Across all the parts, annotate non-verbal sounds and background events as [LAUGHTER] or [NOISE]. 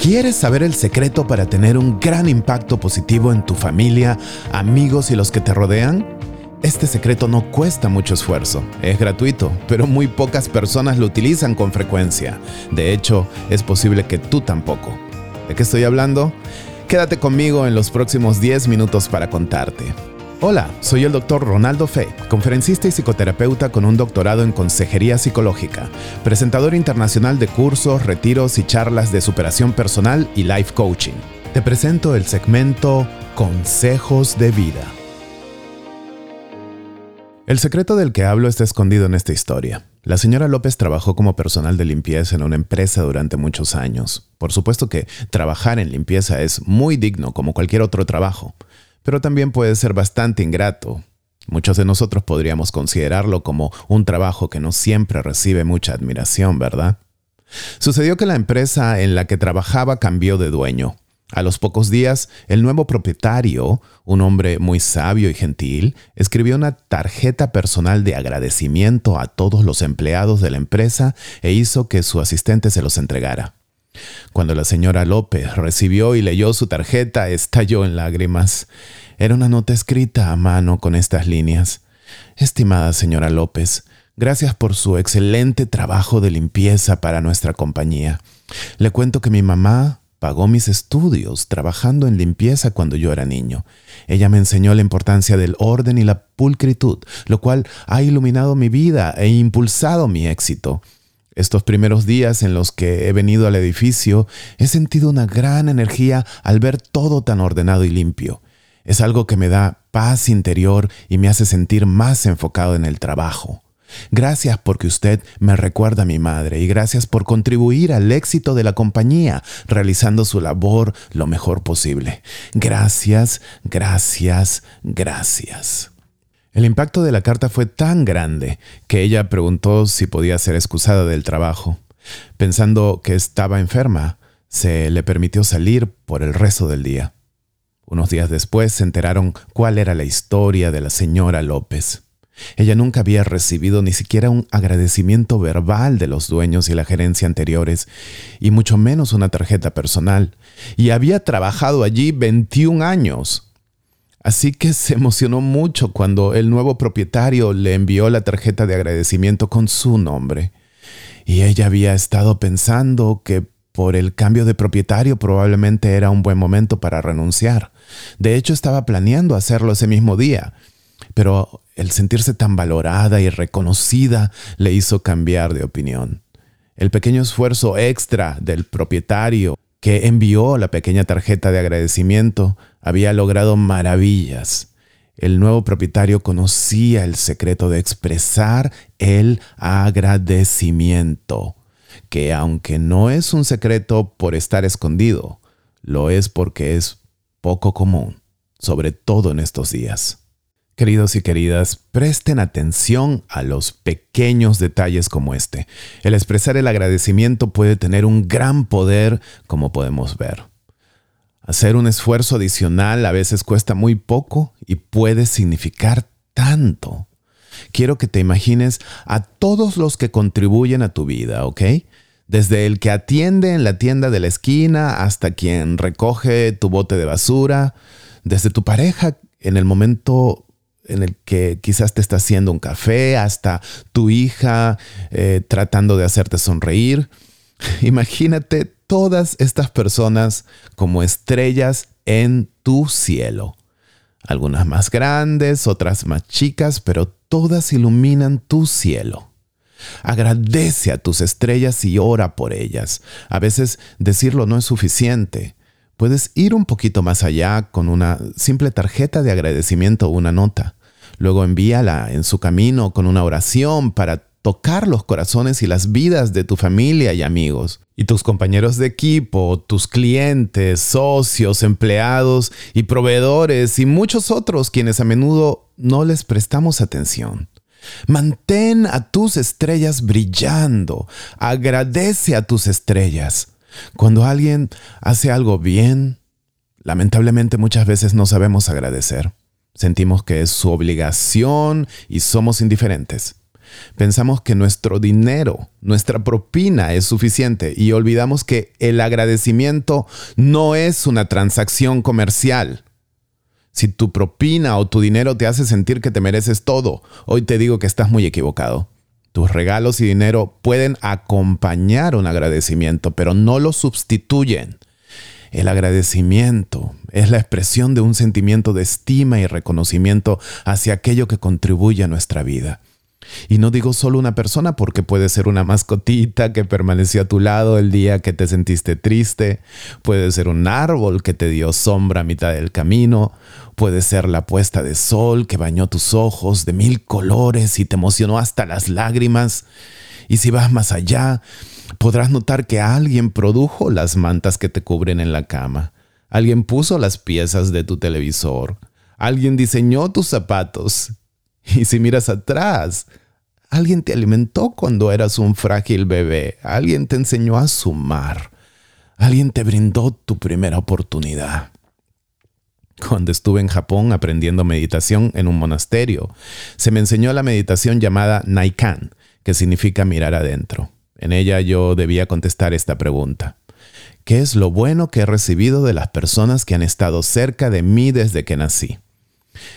¿Quieres saber el secreto para tener un gran impacto positivo en tu familia, amigos y los que te rodean? Este secreto no cuesta mucho esfuerzo, es gratuito, pero muy pocas personas lo utilizan con frecuencia. De hecho, es posible que tú tampoco. ¿De qué estoy hablando? Quédate conmigo en los próximos 10 minutos para contarte. Hola, soy el doctor Ronaldo Fe, conferencista y psicoterapeuta con un doctorado en consejería psicológica, presentador internacional de cursos, retiros y charlas de superación personal y life coaching. Te presento el segmento Consejos de Vida. El secreto del que hablo está escondido en esta historia. La señora López trabajó como personal de limpieza en una empresa durante muchos años. Por supuesto que trabajar en limpieza es muy digno como cualquier otro trabajo pero también puede ser bastante ingrato. Muchos de nosotros podríamos considerarlo como un trabajo que no siempre recibe mucha admiración, ¿verdad? Sucedió que la empresa en la que trabajaba cambió de dueño. A los pocos días, el nuevo propietario, un hombre muy sabio y gentil, escribió una tarjeta personal de agradecimiento a todos los empleados de la empresa e hizo que su asistente se los entregara. Cuando la señora López recibió y leyó su tarjeta, estalló en lágrimas. Era una nota escrita a mano con estas líneas. Estimada señora López, gracias por su excelente trabajo de limpieza para nuestra compañía. Le cuento que mi mamá pagó mis estudios trabajando en limpieza cuando yo era niño. Ella me enseñó la importancia del orden y la pulcritud, lo cual ha iluminado mi vida e impulsado mi éxito. Estos primeros días en los que he venido al edificio, he sentido una gran energía al ver todo tan ordenado y limpio. Es algo que me da paz interior y me hace sentir más enfocado en el trabajo. Gracias porque usted me recuerda a mi madre y gracias por contribuir al éxito de la compañía, realizando su labor lo mejor posible. Gracias, gracias, gracias. El impacto de la carta fue tan grande que ella preguntó si podía ser excusada del trabajo. Pensando que estaba enferma, se le permitió salir por el resto del día. Unos días después se enteraron cuál era la historia de la señora López. Ella nunca había recibido ni siquiera un agradecimiento verbal de los dueños y la gerencia anteriores, y mucho menos una tarjeta personal, y había trabajado allí 21 años. Así que se emocionó mucho cuando el nuevo propietario le envió la tarjeta de agradecimiento con su nombre. Y ella había estado pensando que por el cambio de propietario probablemente era un buen momento para renunciar. De hecho, estaba planeando hacerlo ese mismo día. Pero el sentirse tan valorada y reconocida le hizo cambiar de opinión. El pequeño esfuerzo extra del propietario que envió la pequeña tarjeta de agradecimiento había logrado maravillas. El nuevo propietario conocía el secreto de expresar el agradecimiento, que aunque no es un secreto por estar escondido, lo es porque es poco común, sobre todo en estos días. Queridos y queridas, presten atención a los pequeños detalles como este. El expresar el agradecimiento puede tener un gran poder, como podemos ver. Hacer un esfuerzo adicional a veces cuesta muy poco y puede significar tanto. Quiero que te imagines a todos los que contribuyen a tu vida, ¿ok? Desde el que atiende en la tienda de la esquina hasta quien recoge tu bote de basura, desde tu pareja en el momento en el que quizás te está haciendo un café, hasta tu hija eh, tratando de hacerte sonreír. [LAUGHS] Imagínate todas estas personas como estrellas en tu cielo. Algunas más grandes, otras más chicas, pero todas iluminan tu cielo. Agradece a tus estrellas y ora por ellas. A veces decirlo no es suficiente. Puedes ir un poquito más allá con una simple tarjeta de agradecimiento o una nota. Luego envíala en su camino con una oración para tocar los corazones y las vidas de tu familia y amigos, y tus compañeros de equipo, tus clientes, socios, empleados y proveedores y muchos otros quienes a menudo no les prestamos atención. Mantén a tus estrellas brillando, agradece a tus estrellas. Cuando alguien hace algo bien, lamentablemente muchas veces no sabemos agradecer. Sentimos que es su obligación y somos indiferentes. Pensamos que nuestro dinero, nuestra propina es suficiente y olvidamos que el agradecimiento no es una transacción comercial. Si tu propina o tu dinero te hace sentir que te mereces todo, hoy te digo que estás muy equivocado. Tus regalos y dinero pueden acompañar un agradecimiento, pero no lo sustituyen. El agradecimiento es la expresión de un sentimiento de estima y reconocimiento hacia aquello que contribuye a nuestra vida. Y no digo solo una persona porque puede ser una mascotita que permaneció a tu lado el día que te sentiste triste, puede ser un árbol que te dio sombra a mitad del camino, puede ser la puesta de sol que bañó tus ojos de mil colores y te emocionó hasta las lágrimas. Y si vas más allá, podrás notar que alguien produjo las mantas que te cubren en la cama, alguien puso las piezas de tu televisor, alguien diseñó tus zapatos. [LAUGHS] Y si miras atrás, Alguien te alimentó cuando eras un frágil bebé. Alguien te enseñó a sumar. Alguien te brindó tu primera oportunidad. Cuando estuve en Japón aprendiendo meditación en un monasterio, se me enseñó la meditación llamada Naikan, que significa mirar adentro. En ella yo debía contestar esta pregunta. ¿Qué es lo bueno que he recibido de las personas que han estado cerca de mí desde que nací?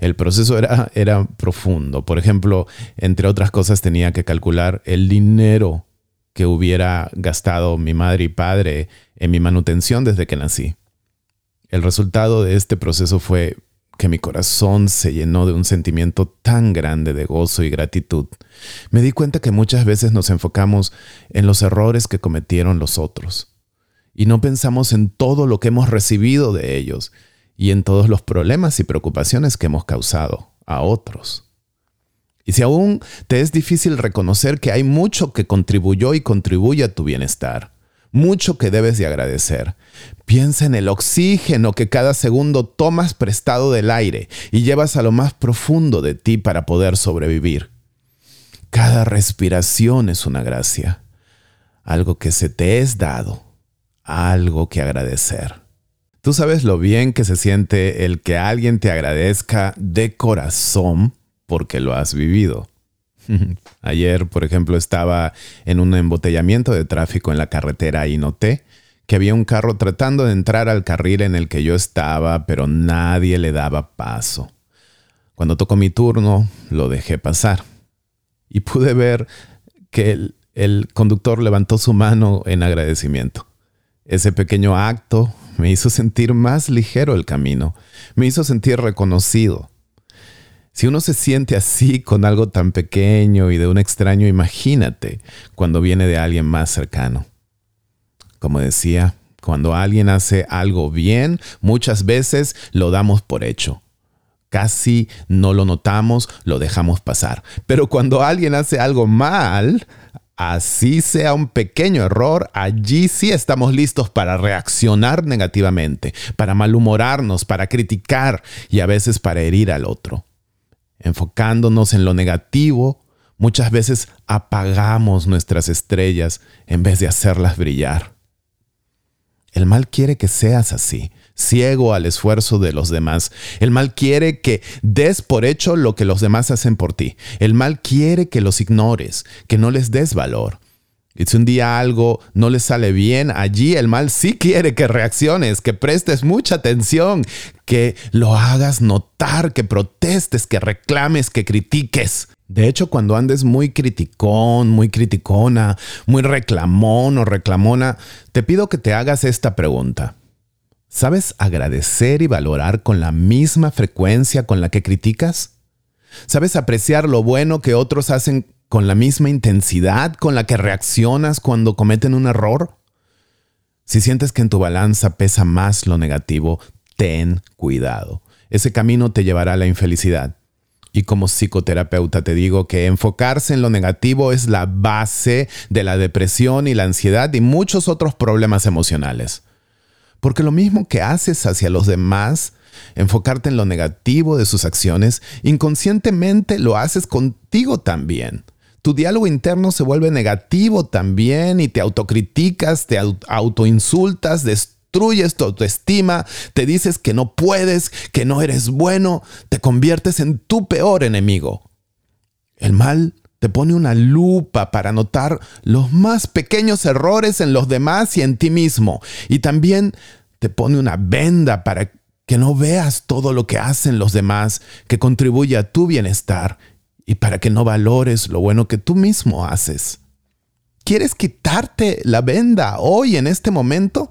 El proceso era, era profundo. Por ejemplo, entre otras cosas tenía que calcular el dinero que hubiera gastado mi madre y padre en mi manutención desde que nací. El resultado de este proceso fue que mi corazón se llenó de un sentimiento tan grande de gozo y gratitud. Me di cuenta que muchas veces nos enfocamos en los errores que cometieron los otros y no pensamos en todo lo que hemos recibido de ellos y en todos los problemas y preocupaciones que hemos causado a otros. Y si aún te es difícil reconocer que hay mucho que contribuyó y contribuye a tu bienestar, mucho que debes de agradecer, piensa en el oxígeno que cada segundo tomas prestado del aire y llevas a lo más profundo de ti para poder sobrevivir. Cada respiración es una gracia, algo que se te es dado, algo que agradecer. Tú sabes lo bien que se siente el que alguien te agradezca de corazón porque lo has vivido. [LAUGHS] Ayer, por ejemplo, estaba en un embotellamiento de tráfico en la carretera y noté que había un carro tratando de entrar al carril en el que yo estaba, pero nadie le daba paso. Cuando tocó mi turno, lo dejé pasar y pude ver que el, el conductor levantó su mano en agradecimiento. Ese pequeño acto me hizo sentir más ligero el camino, me hizo sentir reconocido. Si uno se siente así con algo tan pequeño y de un extraño, imagínate cuando viene de alguien más cercano. Como decía, cuando alguien hace algo bien, muchas veces lo damos por hecho. Casi no lo notamos, lo dejamos pasar. Pero cuando alguien hace algo mal, Así sea un pequeño error, allí sí estamos listos para reaccionar negativamente, para malhumorarnos, para criticar y a veces para herir al otro. Enfocándonos en lo negativo, muchas veces apagamos nuestras estrellas en vez de hacerlas brillar. El mal quiere que seas así, ciego al esfuerzo de los demás. El mal quiere que des por hecho lo que los demás hacen por ti. El mal quiere que los ignores, que no les des valor. Y si un día algo no les sale bien, allí el mal sí quiere que reacciones, que prestes mucha atención, que lo hagas notar, que protestes, que reclames, que critiques. De hecho, cuando andes muy criticón, muy criticona, muy reclamón o reclamona, te pido que te hagas esta pregunta. ¿Sabes agradecer y valorar con la misma frecuencia con la que criticas? ¿Sabes apreciar lo bueno que otros hacen con la misma intensidad con la que reaccionas cuando cometen un error? Si sientes que en tu balanza pesa más lo negativo, ten cuidado. Ese camino te llevará a la infelicidad. Y como psicoterapeuta te digo que enfocarse en lo negativo es la base de la depresión y la ansiedad y muchos otros problemas emocionales. Porque lo mismo que haces hacia los demás, enfocarte en lo negativo de sus acciones, inconscientemente lo haces contigo también. Tu diálogo interno se vuelve negativo también y te autocriticas, te autoinsultas, destruyes tu autoestima, te dices que no puedes, que no eres bueno, te conviertes en tu peor enemigo. El mal te pone una lupa para notar los más pequeños errores en los demás y en ti mismo. Y también te pone una venda para que no veas todo lo que hacen los demás que contribuye a tu bienestar y para que no valores lo bueno que tú mismo haces. ¿Quieres quitarte la venda hoy en este momento?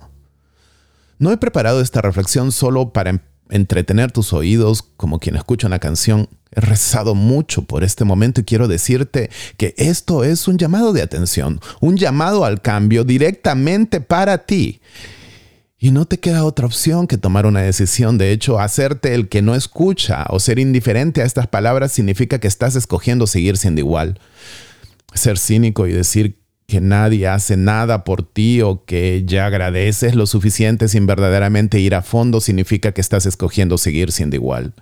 No he preparado esta reflexión solo para entretener tus oídos como quien escucha una canción. He rezado mucho por este momento y quiero decirte que esto es un llamado de atención, un llamado al cambio directamente para ti. Y no te queda otra opción que tomar una decisión. De hecho, hacerte el que no escucha o ser indiferente a estas palabras significa que estás escogiendo seguir siendo igual. Ser cínico y decir que nadie hace nada por ti o que ya agradeces lo suficiente sin verdaderamente ir a fondo significa que estás escogiendo seguir siendo igual.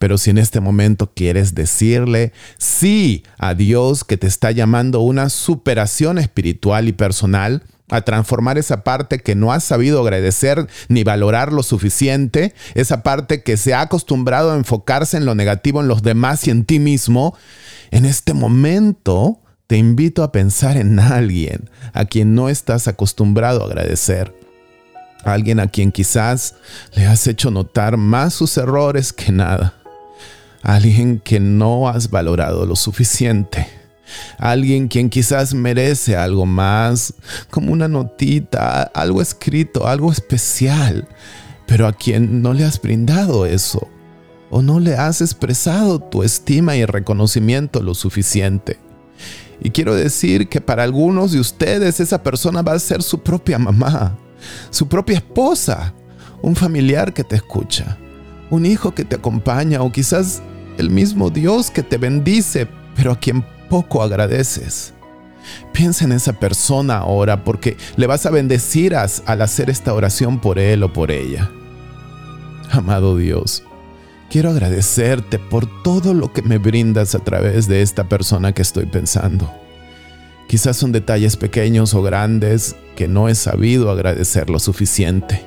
Pero si en este momento quieres decirle sí a Dios que te está llamando una superación espiritual y personal, a transformar esa parte que no has sabido agradecer ni valorar lo suficiente, esa parte que se ha acostumbrado a enfocarse en lo negativo en los demás y en ti mismo, en este momento te invito a pensar en alguien a quien no estás acostumbrado a agradecer. Alguien a quien quizás le has hecho notar más sus errores que nada. Alguien que no has valorado lo suficiente. Alguien quien quizás merece algo más, como una notita, algo escrito, algo especial, pero a quien no le has brindado eso o no le has expresado tu estima y reconocimiento lo suficiente. Y quiero decir que para algunos de ustedes esa persona va a ser su propia mamá, su propia esposa, un familiar que te escucha, un hijo que te acompaña o quizás el mismo Dios que te bendice, pero a quien poco agradeces. Piensa en esa persona ahora porque le vas a bendecir al hacer esta oración por él o por ella. Amado Dios, Quiero agradecerte por todo lo que me brindas a través de esta persona que estoy pensando. Quizás son detalles pequeños o grandes que no he sabido agradecer lo suficiente.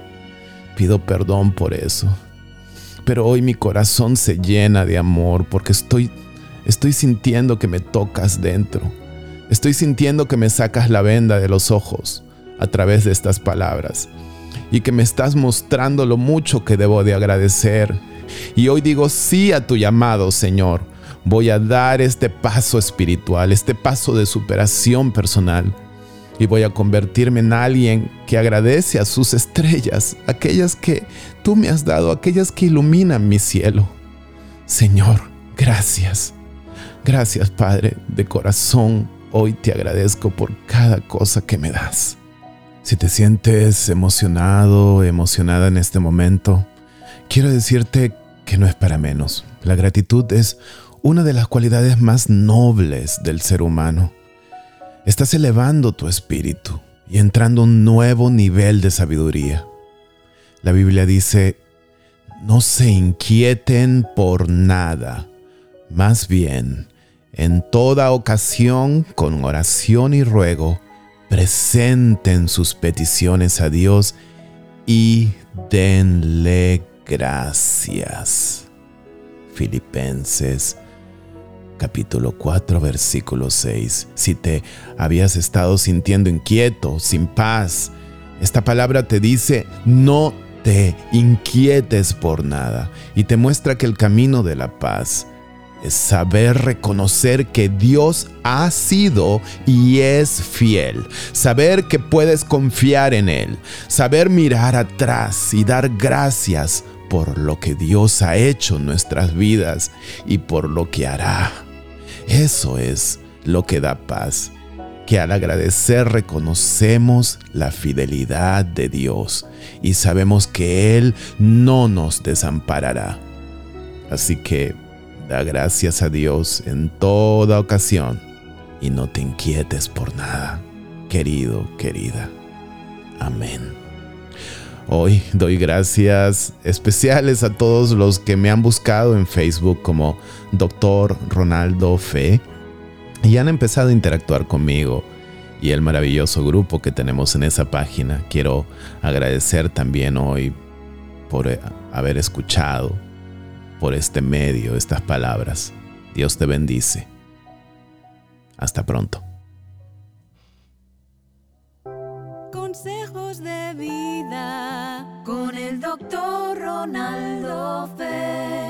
Pido perdón por eso. Pero hoy mi corazón se llena de amor porque estoy estoy sintiendo que me tocas dentro. Estoy sintiendo que me sacas la venda de los ojos a través de estas palabras y que me estás mostrando lo mucho que debo de agradecer y hoy digo sí a tu llamado, Señor. Voy a dar este paso espiritual, este paso de superación personal. Y voy a convertirme en alguien que agradece a sus estrellas, aquellas que tú me has dado, aquellas que iluminan mi cielo. Señor, gracias. Gracias, Padre, de corazón. Hoy te agradezco por cada cosa que me das. Si te sientes emocionado, emocionada en este momento, quiero decirte que no es para menos. La gratitud es una de las cualidades más nobles del ser humano. Estás elevando tu espíritu y entrando a un nuevo nivel de sabiduría. La Biblia dice, no se inquieten por nada, más bien, en toda ocasión, con oración y ruego, presenten sus peticiones a Dios y denle gracias. Filipenses capítulo 4 versículo 6. Si te habías estado sintiendo inquieto, sin paz, esta palabra te dice no te inquietes por nada y te muestra que el camino de la paz es saber reconocer que Dios ha sido y es fiel, saber que puedes confiar en Él, saber mirar atrás y dar gracias por lo que Dios ha hecho en nuestras vidas y por lo que hará. Eso es lo que da paz, que al agradecer reconocemos la fidelidad de Dios y sabemos que Él no nos desamparará. Así que gracias a Dios en toda ocasión y no te inquietes por nada, querido, querida. Amén. Hoy doy gracias especiales a todos los que me han buscado en Facebook como Dr. Ronaldo Fe y han empezado a interactuar conmigo y el maravilloso grupo que tenemos en esa página. Quiero agradecer también hoy por eh, haber escuchado por este medio estas palabras. Dios te bendice. Hasta pronto. Consejos de vida con el doctor Ronaldo Fer.